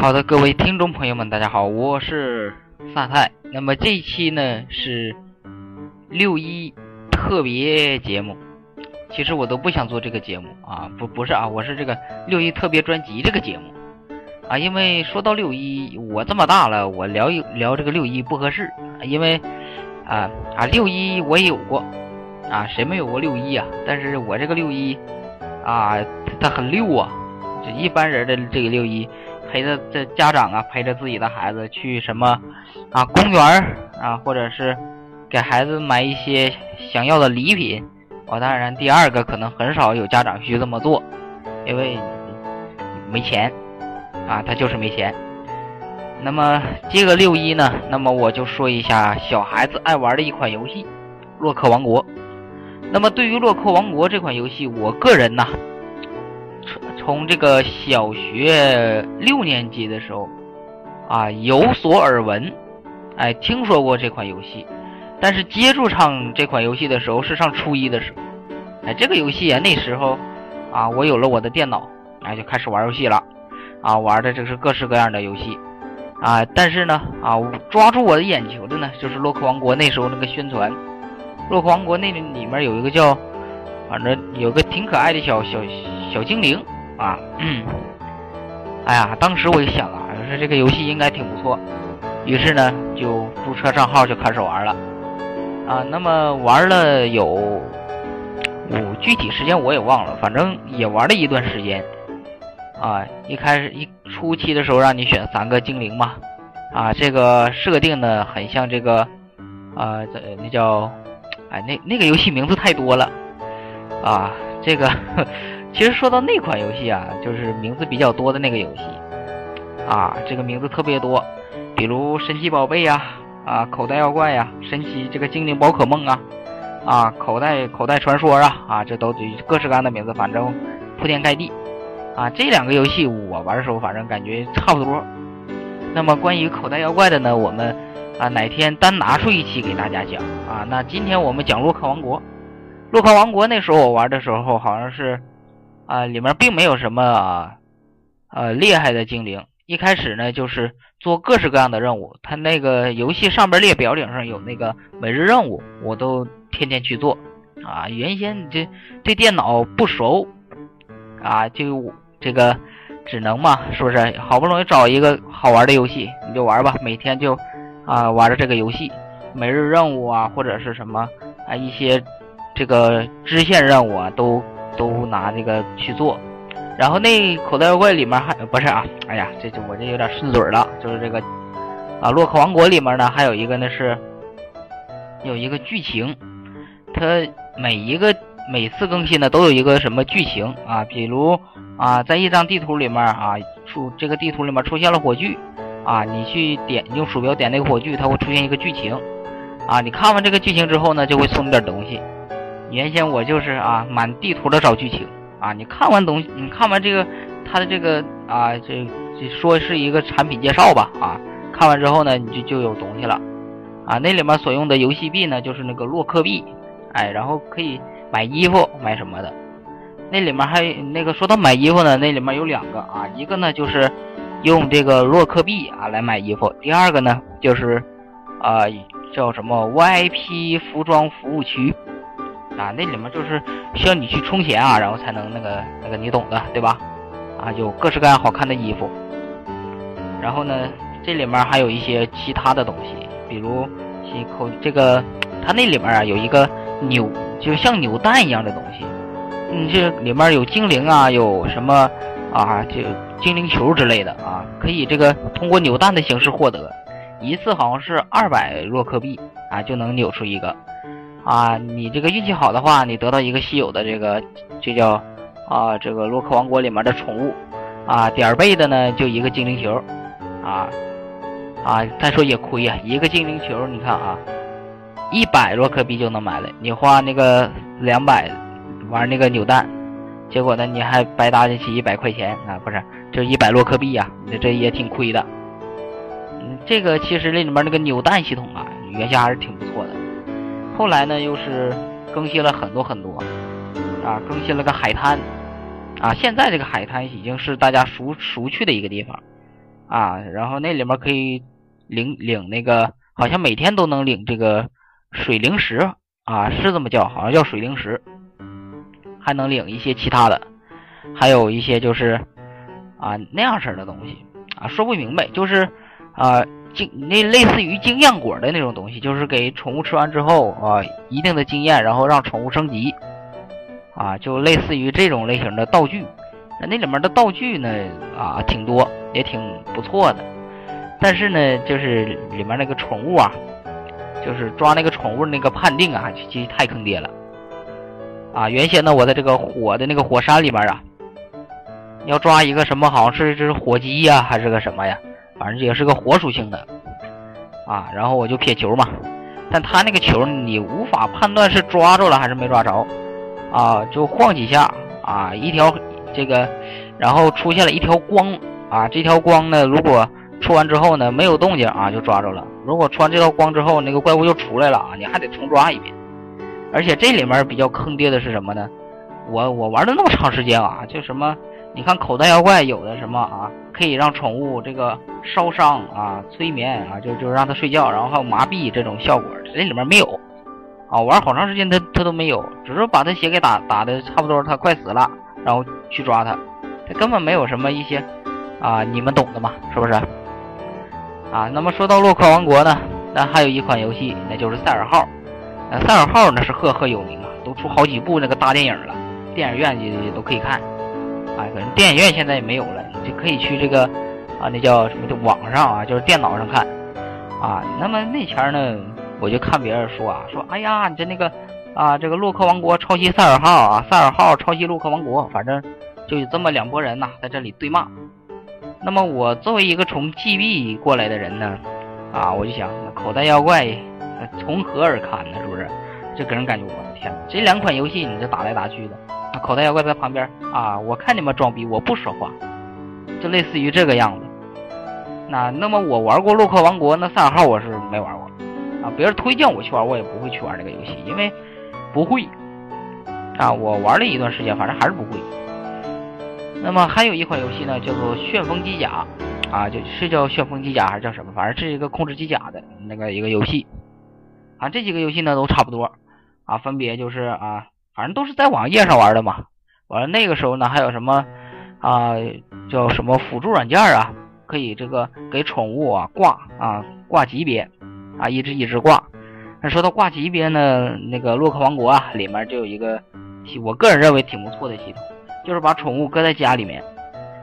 好的，各位听众朋友们，大家好，我是萨泰。那么这一期呢是六一特别节目。其实我都不想做这个节目啊，不不是啊，我是这个六一特别专辑这个节目啊。因为说到六一，我这么大了，我聊一聊这个六一不合适，因为啊啊六一我也有过啊，谁没有过六一啊？但是我这个六一啊，它很六啊，这一般人的这个六一。陪着这家长啊，陪着自己的孩子去什么啊公园啊，或者是给孩子买一些想要的礼品。我当然第二个可能很少有家长去这么做，因为没钱啊，他就是没钱。那么这个六一呢，那么我就说一下小孩子爱玩的一款游戏《洛克王国》。那么对于《洛克王国》这款游戏，我个人呢。从这个小学六年级的时候，啊，有所耳闻，哎，听说过这款游戏，但是接触上这款游戏的时候是上初一的时候，哎，这个游戏啊，那时候，啊，我有了我的电脑，哎，就开始玩游戏了，啊，玩的这是各式各样的游戏，啊，但是呢，啊，抓住我的眼球的呢，就是洛克王国那时候那个宣传，洛克王国那里面有一个叫，反正有个挺可爱的小小小精灵。啊，嗯，哎呀，当时我就想啊，说这个游戏应该挺不错，于是呢就注册账号就开始玩了，啊，那么玩了有，我具体时间我也忘了，反正也玩了一段时间，啊，一开始一初期的时候让你选三个精灵嘛，啊，这个设定呢很像这个，啊，这那叫，哎，那那个游戏名字太多了，啊，这个。其实说到那款游戏啊，就是名字比较多的那个游戏，啊，这个名字特别多，比如神奇宝贝呀，啊，口袋妖怪呀，神奇这个精灵宝可梦啊，啊，口袋口袋传说啊，啊，这都得各式各样的名字，反正铺天盖地，啊，这两个游戏我玩的时候，反正感觉差不多。那么关于口袋妖怪的呢，我们啊哪天单拿出一期给大家讲啊。那今天我们讲洛克王国，洛克王国那时候我玩的时候好像是。啊，里面并没有什么啊，呃，厉害的精灵。一开始呢，就是做各式各样的任务。他那个游戏上边列表顶上有那个每日任务，我都天天去做。啊，原先你这对电脑不熟，啊，就这个只能嘛，是不是？好不容易找一个好玩的游戏，你就玩吧。每天就啊玩着这个游戏，每日任务啊，或者是什么啊一些这个支线任务啊都。都拿这个去做，然后那口袋妖怪里面还不是啊？哎呀，这这我这有点顺嘴了，就是这个啊，洛克王国里面呢还有一个呢是有一个剧情，它每一个每次更新呢都有一个什么剧情啊？比如啊，在一张地图里面啊出这个地图里面出现了火炬啊，你去点用鼠标点那个火炬，它会出现一个剧情啊，你看完这个剧情之后呢，就会送你点东西。原先我就是啊，满地图的找剧情啊。你看完东西，你看完这个，它的这个啊，这这说是一个产品介绍吧啊。看完之后呢，你就就有东西了啊。那里面所用的游戏币呢，就是那个洛克币，哎，然后可以买衣服买什么的。那里面还那个说到买衣服呢，那里面有两个啊，一个呢就是用这个洛克币啊来买衣服，第二个呢就是啊叫什么 VIP 服装服务区。啊，那里面就是需要你去充钱啊，然后才能那个那个你懂的，对吧？啊，有各式各样好看的衣服。然后呢，这里面还有一些其他的东西，比如口这个，它那里面啊有一个扭，就像扭蛋一样的东西。嗯，这里面有精灵啊，有什么啊，就精灵球之类的啊，可以这个通过扭蛋的形式获得，一次好像是二百洛克币啊，就能扭出一个。啊，你这个运气好的话，你得到一个稀有的这个，这叫啊，这个洛克王国里面的宠物啊，点儿倍的呢就一个精灵球，啊啊，再说也亏呀，一个精灵球，你看啊，一百洛克币就能买了，你花那个两百玩那个扭蛋，结果呢你还白搭进去一百块钱啊，不是，就一百洛克币呀，你这也挺亏的。嗯，这个其实那里面那个扭蛋系统啊，原先还是挺不错的。后来呢，又是更新了很多很多，啊，更新了个海滩，啊，现在这个海滩已经是大家熟熟去的一个地方，啊，然后那里面可以领领那个，好像每天都能领这个水灵石。啊，是这么叫，好像叫水灵石，还能领一些其他的，还有一些就是啊那样式的东西。啊，说不明白，就是啊经那类似于经验果的那种东西，就是给宠物吃完之后啊一定的经验，然后让宠物升级。啊，就类似于这种类型的道具，那里面的道具呢，啊，挺多，也挺不错的。但是呢，就是里面那个宠物啊，就是抓那个宠物那个判定啊，其实太坑爹了。啊，原先呢，我在这个火的那个火山里面啊，要抓一个什么，好像是这是火鸡呀，还是个什么呀？反正也是个火属性的。啊，然后我就撇球嘛，但他那个球你无法判断是抓着了还是没抓着。啊，就晃几下啊，一条这个，然后出现了一条光啊，这条光呢，如果出完之后呢，没有动静啊，就抓着了。如果出完这道光之后，那个怪物又出来了啊，你还得重抓一遍。而且这里面比较坑爹的是什么呢？我我玩了那么长时间啊，就什么，你看口袋妖怪有的什么啊，可以让宠物这个烧伤啊、催眠啊，就就让它睡觉，然后还有麻痹这种效果，这里面没有。啊，玩好长时间它它都没有，只是把他血给打打的差不多，他快死了，然后去抓他，他根本没有什么一些啊，你们懂的嘛，是不是？啊，那么说到洛克王国呢，那还有一款游戏，那就是赛尔号。那赛尔号那是赫赫有名啊，都出好几部那个大电影了，电影院也也都可以看。啊，可能电影院现在也没有了，你就可以去这个啊，那叫什么？的网上啊，就是电脑上看。啊，那么那前呢？我就看别人说啊，说哎呀，你这那个啊，这个洛克王国抄袭赛尔号啊，赛尔号抄袭洛克王国，反正就有这么两拨人呐，在这里对骂。那么我作为一个从 GB 过来的人呢，啊，我就想，口袋妖怪从何而看呢？是不是？就给人感觉，我的天，这两款游戏你这打来打去的，口袋妖怪在旁边啊，我看你们装逼，我不说话，就类似于这个样子。那那么我玩过洛克王国，那赛尔号我是没玩过。啊，别人推荐我去玩，我也不会去玩这个游戏，因为不会。啊，我玩了一段时间，反正还是不会。那么还有一款游戏呢，叫做《旋风机甲》，啊，就是叫《旋风机甲》还是叫什么？反正是一个控制机甲的那个一个游戏。啊，这几个游戏呢都差不多，啊，分别就是啊，反正都是在网页上玩的嘛。完了那个时候呢，还有什么啊，叫什么辅助软件啊，可以这个给宠物啊挂啊挂级别。啊，一直一直挂。那说到挂级别呢，那个洛克王国啊，里面就有一个，我个人认为挺不错的系统，就是把宠物搁在家里面，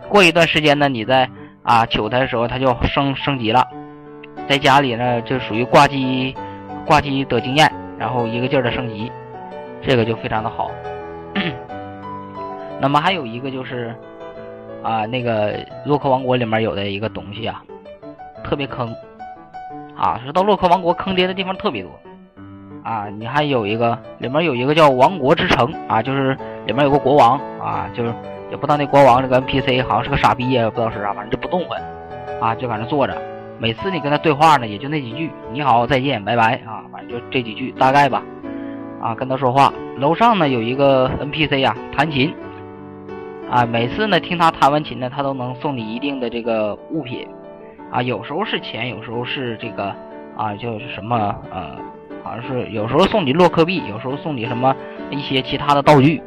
过一段时间呢，你在啊求它的时候，它就升升级了。在家里呢，就属于挂机，挂机得经验，然后一个劲儿的升级，这个就非常的好。那么还有一个就是啊，那个洛克王国里面有的一个东西啊，特别坑。啊，说到洛克王国坑爹的地方特别多，啊，你还有一个里面有一个叫王国之城啊，就是里面有个国王啊，就是也不知道那国王这个 NPC 好像是个傻逼也不知道是啥，反正就不动弹，啊，就搁那坐着，每次你跟他对话呢，也就那几句，你好，再见，拜拜啊，反正就这几句大概吧，啊，跟他说话。楼上呢有一个 NPC 啊，弹琴，啊，每次呢听他弹完琴呢，他都能送你一定的这个物品。啊，有时候是钱，有时候是这个啊，就是什么呃，好像是有时候送你洛克币，有时候送你什么一些其他的道具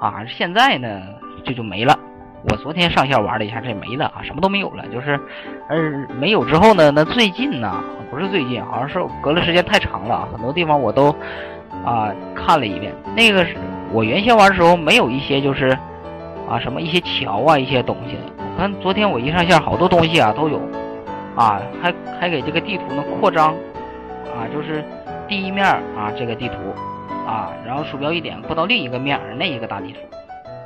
啊。现在呢，这就没了。我昨天上线玩了一下，这没了啊，什么都没有了。就是，而没有之后呢，那最近呢，不是最近，好像是隔了时间太长了，很多地方我都啊看了一遍。那个是我原先玩的时候没有一些就是啊什么一些桥啊一些东西。我看昨天我一上线，好多东西啊都有，啊，还还给这个地图呢扩张，啊，就是第一面啊这个地图，啊，然后鼠标一点扩到另一个面那一个大地图，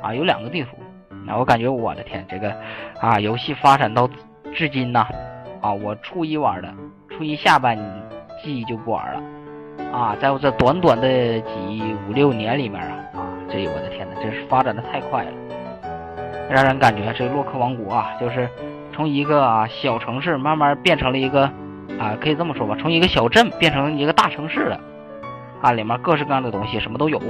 啊，有两个地图，那我感觉我的天，这个啊游戏发展到至今呐，啊，我初一玩的，初一下半季就不玩了，啊，在我这短短的几五六年里面啊，啊，这我的天呐，真是发展的太快了。让人感觉这洛克王国啊，就是从一个小城市慢慢变成了一个啊，可以这么说吧，从一个小镇变成一个大城市了啊，里面各式各样的东西什么都有。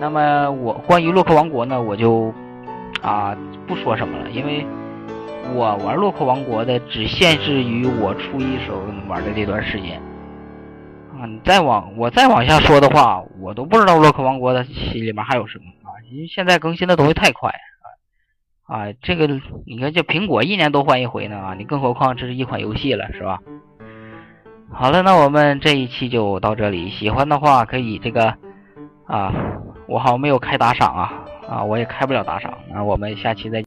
那么我关于洛克王国呢，我就啊不说什么了，因为我玩洛克王国的只限制于我初一时候玩的这段时间。啊，你再往我再往下说的话，我都不知道洛克王国的里面还有什么啊，因为现在更新的东西太快啊啊，这个你看这苹果一年都换一回呢啊，你更何况这是一款游戏了，是吧？好了，那我们这一期就到这里。喜欢的话可以这个啊，我好像没有开打赏啊啊，我也开不了打赏。那我们下期再。